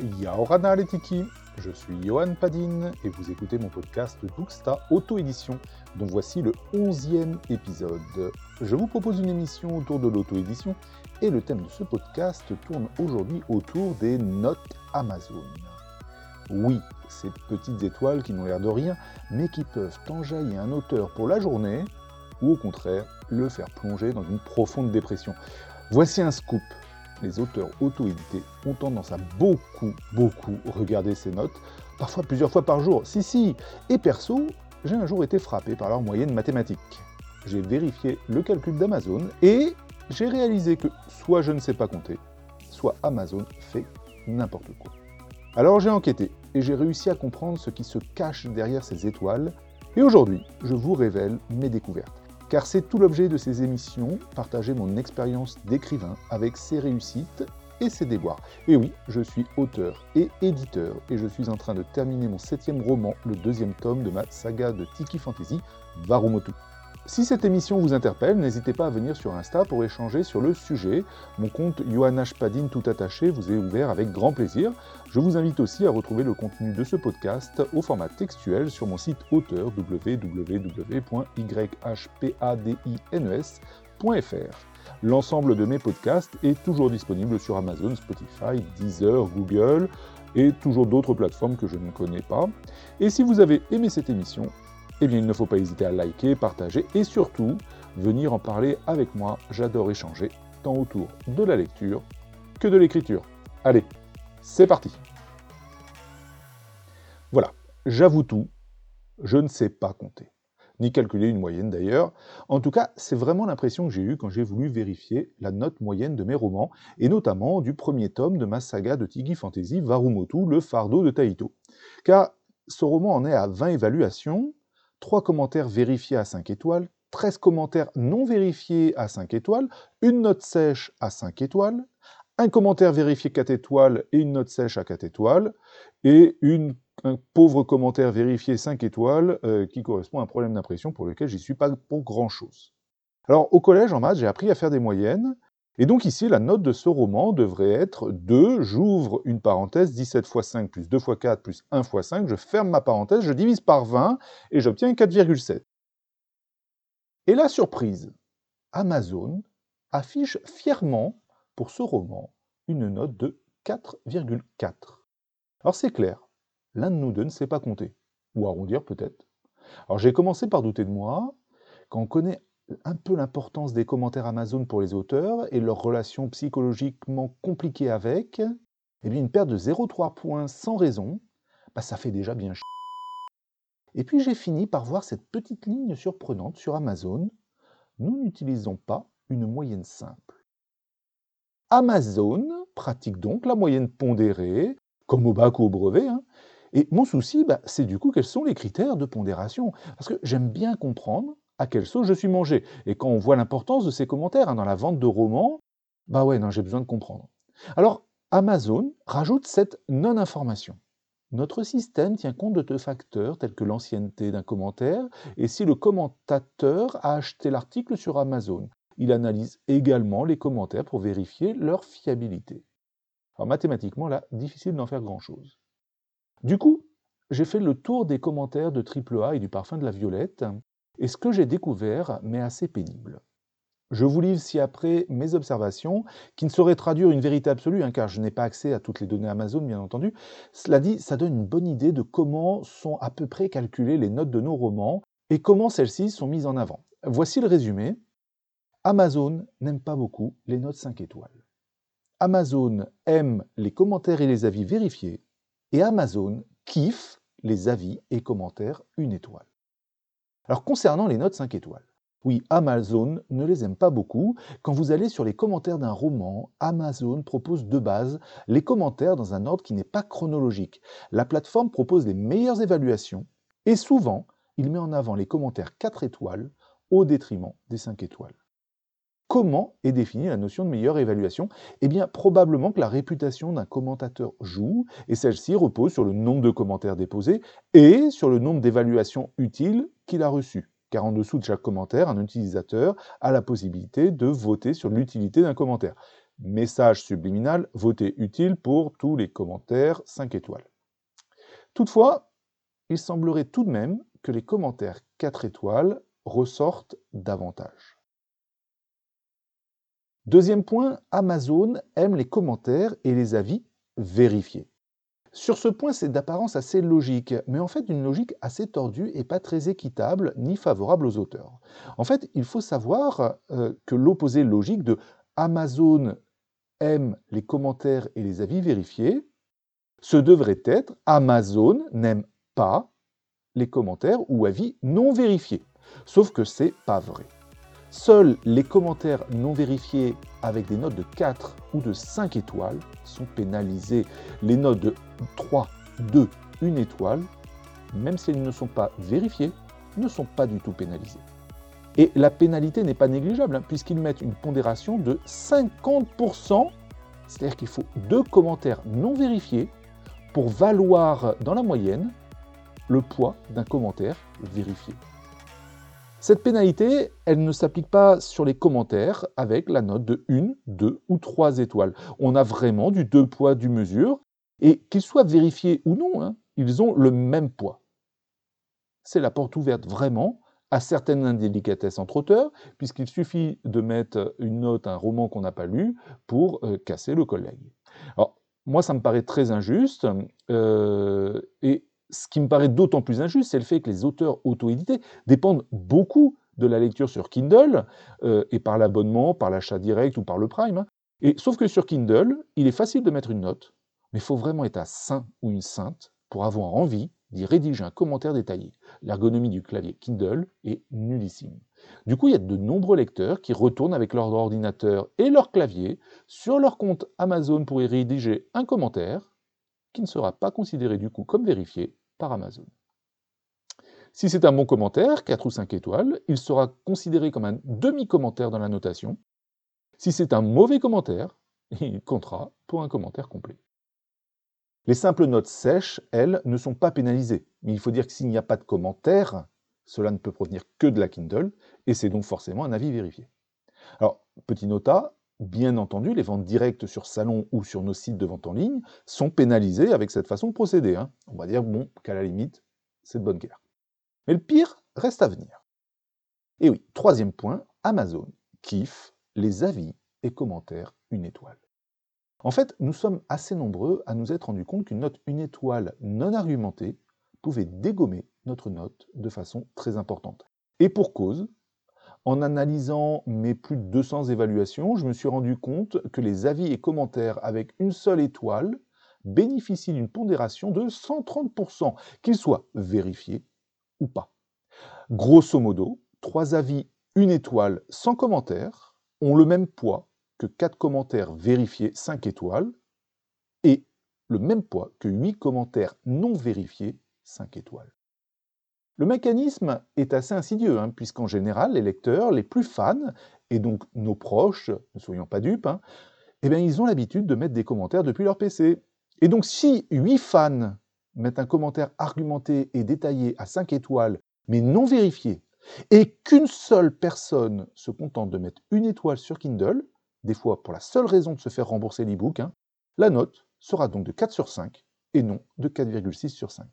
Yaorana Letiki, je suis Johan Padin et vous écoutez mon podcast Booksta Auto-édition, dont voici le 11e épisode. Je vous propose une émission autour de l'auto-édition et le thème de ce podcast tourne aujourd'hui autour des notes Amazon. Oui, ces petites étoiles qui n'ont l'air de rien, mais qui peuvent enjailler un auteur pour la journée, ou au contraire, le faire plonger dans une profonde dépression. Voici un scoop. Les auteurs auto-édités ont tendance à beaucoup, beaucoup regarder ces notes, parfois plusieurs fois par jour. Si, si. Et perso, j'ai un jour été frappé par leur moyenne mathématique. J'ai vérifié le calcul d'Amazon et j'ai réalisé que soit je ne sais pas compter, soit Amazon fait n'importe quoi. Alors j'ai enquêté et j'ai réussi à comprendre ce qui se cache derrière ces étoiles. Et aujourd'hui, je vous révèle mes découvertes. Car c'est tout l'objet de ces émissions, partager mon expérience d'écrivain avec ses réussites et ses déboires. Et oui, je suis auteur et éditeur et je suis en train de terminer mon septième roman, le deuxième tome de ma saga de Tiki Fantasy, Varumotu. Si cette émission vous interpelle, n'hésitez pas à venir sur Insta pour échanger sur le sujet. Mon compte Johanna Padin tout attaché vous est ouvert avec grand plaisir. Je vous invite aussi à retrouver le contenu de ce podcast au format textuel sur mon site auteur www.yhpadines.fr. L'ensemble de mes podcasts est toujours disponible sur Amazon, Spotify, Deezer, Google et toujours d'autres plateformes que je ne connais pas. Et si vous avez aimé cette émission, eh bien il ne faut pas hésiter à liker, partager et surtout venir en parler avec moi. J'adore échanger tant autour de la lecture que de l'écriture. Allez, c'est parti Voilà, j'avoue tout, je ne sais pas compter, ni calculer une moyenne d'ailleurs. En tout cas, c'est vraiment l'impression que j'ai eue quand j'ai voulu vérifier la note moyenne de mes romans, et notamment du premier tome de ma saga de Tigi Fantasy, Varumotu, le fardeau de Taito. Car ce roman en est à 20 évaluations, 3 commentaires vérifiés à 5 étoiles, 13 commentaires non vérifiés à 5 étoiles, une note sèche à 5 étoiles, un commentaire vérifié 4 étoiles et une note sèche à 4 étoiles, et un pauvre commentaire vérifié 5 étoiles euh, qui correspond à un problème d'impression pour lequel j'y suis pas pour grand-chose. Alors au collège en maths, j'ai appris à faire des moyennes, et donc ici, la note de ce roman devrait être 2, j'ouvre une parenthèse, 17 x 5 plus 2 x 4 plus 1 x 5, je ferme ma parenthèse, je divise par 20 et j'obtiens 4,7. Et la surprise, Amazon affiche fièrement pour ce roman une note de 4,4. Alors c'est clair, l'un de nous deux ne sait pas compter, ou arrondir peut-être. Alors j'ai commencé par douter de moi, quand on connaît un peu l'importance des commentaires Amazon pour les auteurs et leur relation psychologiquement compliquée avec, eh bien une perte de 0,3 points sans raison, bah ça fait déjà bien ch... Et puis j'ai fini par voir cette petite ligne surprenante sur Amazon. Nous n'utilisons pas une moyenne simple. Amazon pratique donc la moyenne pondérée, comme au bac ou au brevet. Hein. Et mon souci, bah, c'est du coup quels sont les critères de pondération. Parce que j'aime bien comprendre à quelle sauce je suis mangé. Et quand on voit l'importance de ces commentaires hein, dans la vente de romans, bah ouais, non, j'ai besoin de comprendre. Alors, Amazon rajoute cette non-information. Notre système tient compte de deux facteurs tels que l'ancienneté d'un commentaire et si le commentateur a acheté l'article sur Amazon. Il analyse également les commentaires pour vérifier leur fiabilité. Alors mathématiquement, là, difficile d'en faire grand-chose. Du coup, j'ai fait le tour des commentaires de AAA et du parfum de la violette et ce que j'ai découvert m'est assez pénible. Je vous livre ci-après mes observations, qui ne sauraient traduire une vérité absolue, hein, car je n'ai pas accès à toutes les données Amazon, bien entendu. Cela dit, ça donne une bonne idée de comment sont à peu près calculées les notes de nos romans et comment celles-ci sont mises en avant. Voici le résumé. Amazon n'aime pas beaucoup les notes 5 étoiles. Amazon aime les commentaires et les avis vérifiés, et Amazon kiffe les avis et commentaires une étoile. Alors concernant les notes 5 étoiles, oui, Amazon ne les aime pas beaucoup. Quand vous allez sur les commentaires d'un roman, Amazon propose de base les commentaires dans un ordre qui n'est pas chronologique. La plateforme propose les meilleures évaluations et souvent, il met en avant les commentaires 4 étoiles au détriment des 5 étoiles. Comment est définie la notion de meilleure évaluation? Eh bien, probablement que la réputation d'un commentateur joue, et celle-ci repose sur le nombre de commentaires déposés et sur le nombre d'évaluations utiles qu'il a reçues. Car en dessous de chaque commentaire, un utilisateur a la possibilité de voter sur l'utilité d'un commentaire. Message subliminal, votez utile pour tous les commentaires 5 étoiles. Toutefois, il semblerait tout de même que les commentaires 4 étoiles ressortent davantage. Deuxième point, Amazon aime les commentaires et les avis vérifiés. Sur ce point, c'est d'apparence assez logique, mais en fait une logique assez tordue et pas très équitable ni favorable aux auteurs. En fait, il faut savoir euh, que l'opposé logique de Amazon aime les commentaires et les avis vérifiés, ce devrait être Amazon n'aime pas les commentaires ou avis non vérifiés. Sauf que c'est pas vrai. Seuls les commentaires non vérifiés avec des notes de 4 ou de 5 étoiles sont pénalisés. Les notes de 3, 2, 1 étoile, même si elles ne sont pas vérifiées, ne sont pas du tout pénalisées. Et la pénalité n'est pas négligeable, hein, puisqu'ils mettent une pondération de 50%, c'est-à-dire qu'il faut deux commentaires non vérifiés pour valoir dans la moyenne le poids d'un commentaire vérifié. Cette pénalité, elle ne s'applique pas sur les commentaires avec la note de 1, 2 ou 3 étoiles. On a vraiment du deux poids, du mesure, et qu'ils soient vérifiés ou non, hein, ils ont le même poids. C'est la porte ouverte vraiment à certaines indélicatesses entre auteurs, puisqu'il suffit de mettre une note à un roman qu'on n'a pas lu pour euh, casser le collègue. Alors, moi, ça me paraît très injuste, euh, et ce qui me paraît d'autant plus injuste, c'est le fait que les auteurs auto-édités dépendent beaucoup de la lecture sur Kindle, euh, et par l'abonnement, par l'achat direct ou par le Prime. Hein. Et, sauf que sur Kindle, il est facile de mettre une note, mais il faut vraiment être un saint ou une sainte pour avoir envie d'y rédiger un commentaire détaillé. L'ergonomie du clavier Kindle est nullissime. Du coup, il y a de nombreux lecteurs qui retournent avec leur ordinateur et leur clavier sur leur compte Amazon pour y rédiger un commentaire qui ne sera pas considéré du coup comme vérifié par Amazon. Si c'est un bon commentaire, 4 ou 5 étoiles, il sera considéré comme un demi-commentaire dans la notation. Si c'est un mauvais commentaire, il comptera pour un commentaire complet. Les simples notes sèches, elles, ne sont pas pénalisées. Mais il faut dire que s'il n'y a pas de commentaire, cela ne peut provenir que de la Kindle, et c'est donc forcément un avis vérifié. Alors, petit nota, bien entendu, les ventes directes sur salon ou sur nos sites de vente en ligne sont pénalisées avec cette façon de procéder. Hein. On va dire, bon, qu'à la limite, c'est de bonne guerre. Mais le pire reste à venir. Et oui, troisième point, Amazon kiffe les avis et commentaires une étoile. En fait, nous sommes assez nombreux à nous être rendus compte qu'une note une étoile non argumentée pouvait dégommer notre note de façon très importante. Et pour cause, en analysant mes plus de 200 évaluations, je me suis rendu compte que les avis et commentaires avec une seule étoile bénéficient d'une pondération de 130%, qu'ils soient vérifiés ou pas. Grosso modo, trois avis, une étoile sans commentaire ont le même poids que quatre commentaires vérifiés 5 étoiles et le même poids que 8 commentaires non vérifiés 5 étoiles. Le mécanisme est assez insidieux, hein, puisqu'en général, les lecteurs les plus fans, et donc nos proches, ne soyons pas dupes, hein, eh bien, ils ont l'habitude de mettre des commentaires depuis leur PC. Et donc si 8 fans mettent un commentaire argumenté et détaillé à 5 étoiles, mais non vérifié, et qu'une seule personne se contente de mettre une étoile sur Kindle, des fois pour la seule raison de se faire rembourser l'e-book, hein, la note sera donc de 4 sur 5 et non de 4,6 sur 5.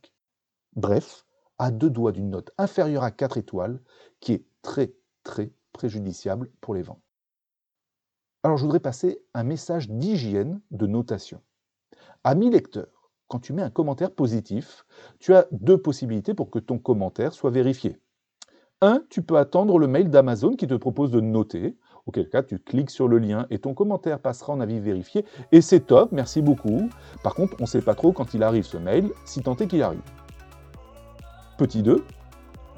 Bref, à deux doigts d'une note inférieure à 4 étoiles, qui est très très préjudiciable pour les ventes. Alors je voudrais passer un message d'hygiène de notation. Amis lecteurs, quand tu mets un commentaire positif, tu as deux possibilités pour que ton commentaire soit vérifié. Un, tu peux attendre le mail d'Amazon qui te propose de noter, auquel cas tu cliques sur le lien et ton commentaire passera en avis vérifié, et c'est top, merci beaucoup. Par contre, on ne sait pas trop quand il arrive ce mail, si tant est qu'il arrive. Petit 2,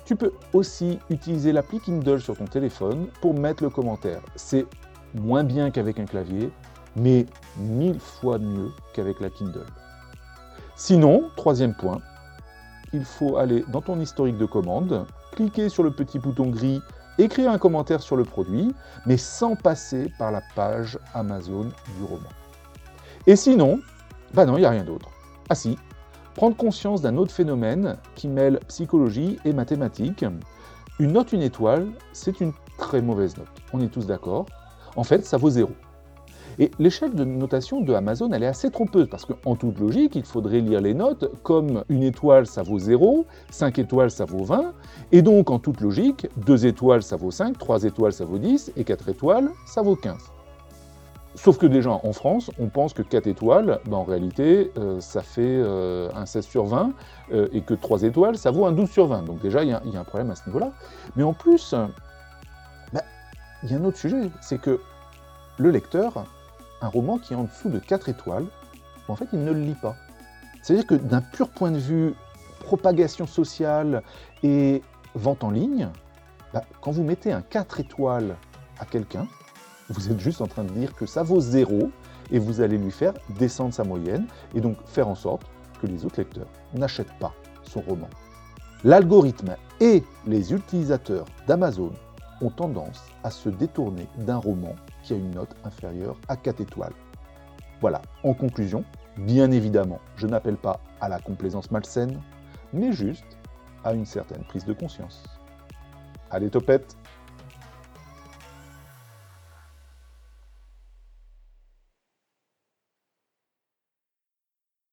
tu peux aussi utiliser l'appli Kindle sur ton téléphone pour mettre le commentaire. C'est moins bien qu'avec un clavier, mais mille fois mieux qu'avec la Kindle. Sinon, troisième point, il faut aller dans ton historique de commande, cliquer sur le petit bouton gris, écrire un commentaire sur le produit, mais sans passer par la page Amazon du roman. Et sinon, bah non, il n'y a rien d'autre. Ah si, Prendre conscience d'un autre phénomène qui mêle psychologie et mathématiques. Une note une étoile, c'est une très mauvaise note. On est tous d'accord. En fait, ça vaut zéro. Et l'échelle de notation de Amazon, elle est assez trompeuse, parce qu'en toute logique, il faudrait lire les notes comme une étoile, ça vaut 0, 5 étoiles, ça vaut 20, et donc en toute logique, 2 étoiles, ça vaut 5, 3 étoiles, ça vaut 10, et 4 étoiles, ça vaut 15. Sauf que déjà, en France, on pense que 4 étoiles, ben, en réalité, euh, ça fait euh, un 16 sur 20, euh, et que 3 étoiles, ça vaut un 12 sur 20. Donc déjà, il y, a un problème à ce niveau-là. Mais en plus, ben, il y a un autre sujet, c'est que le lecteur, un roman qui est en dessous de 4 étoiles, en fait, il ne le lit pas. C'est-à-dire que d'un pur point de vue propagation sociale et vente en ligne, ben, quand vous mettez un 4 étoiles à quelqu'un, vous êtes juste en train de dire que ça vaut zéro et vous allez lui faire descendre sa moyenne et donc faire en sorte que les autres lecteurs n'achètent pas son roman. L'algorithme et les utilisateurs d'Amazon ont tendance à se détourner d'un roman qui a une note inférieure à 4 étoiles. Voilà, en conclusion, bien évidemment, je n'appelle pas à la complaisance malsaine, mais juste à une certaine prise de conscience. Allez, topette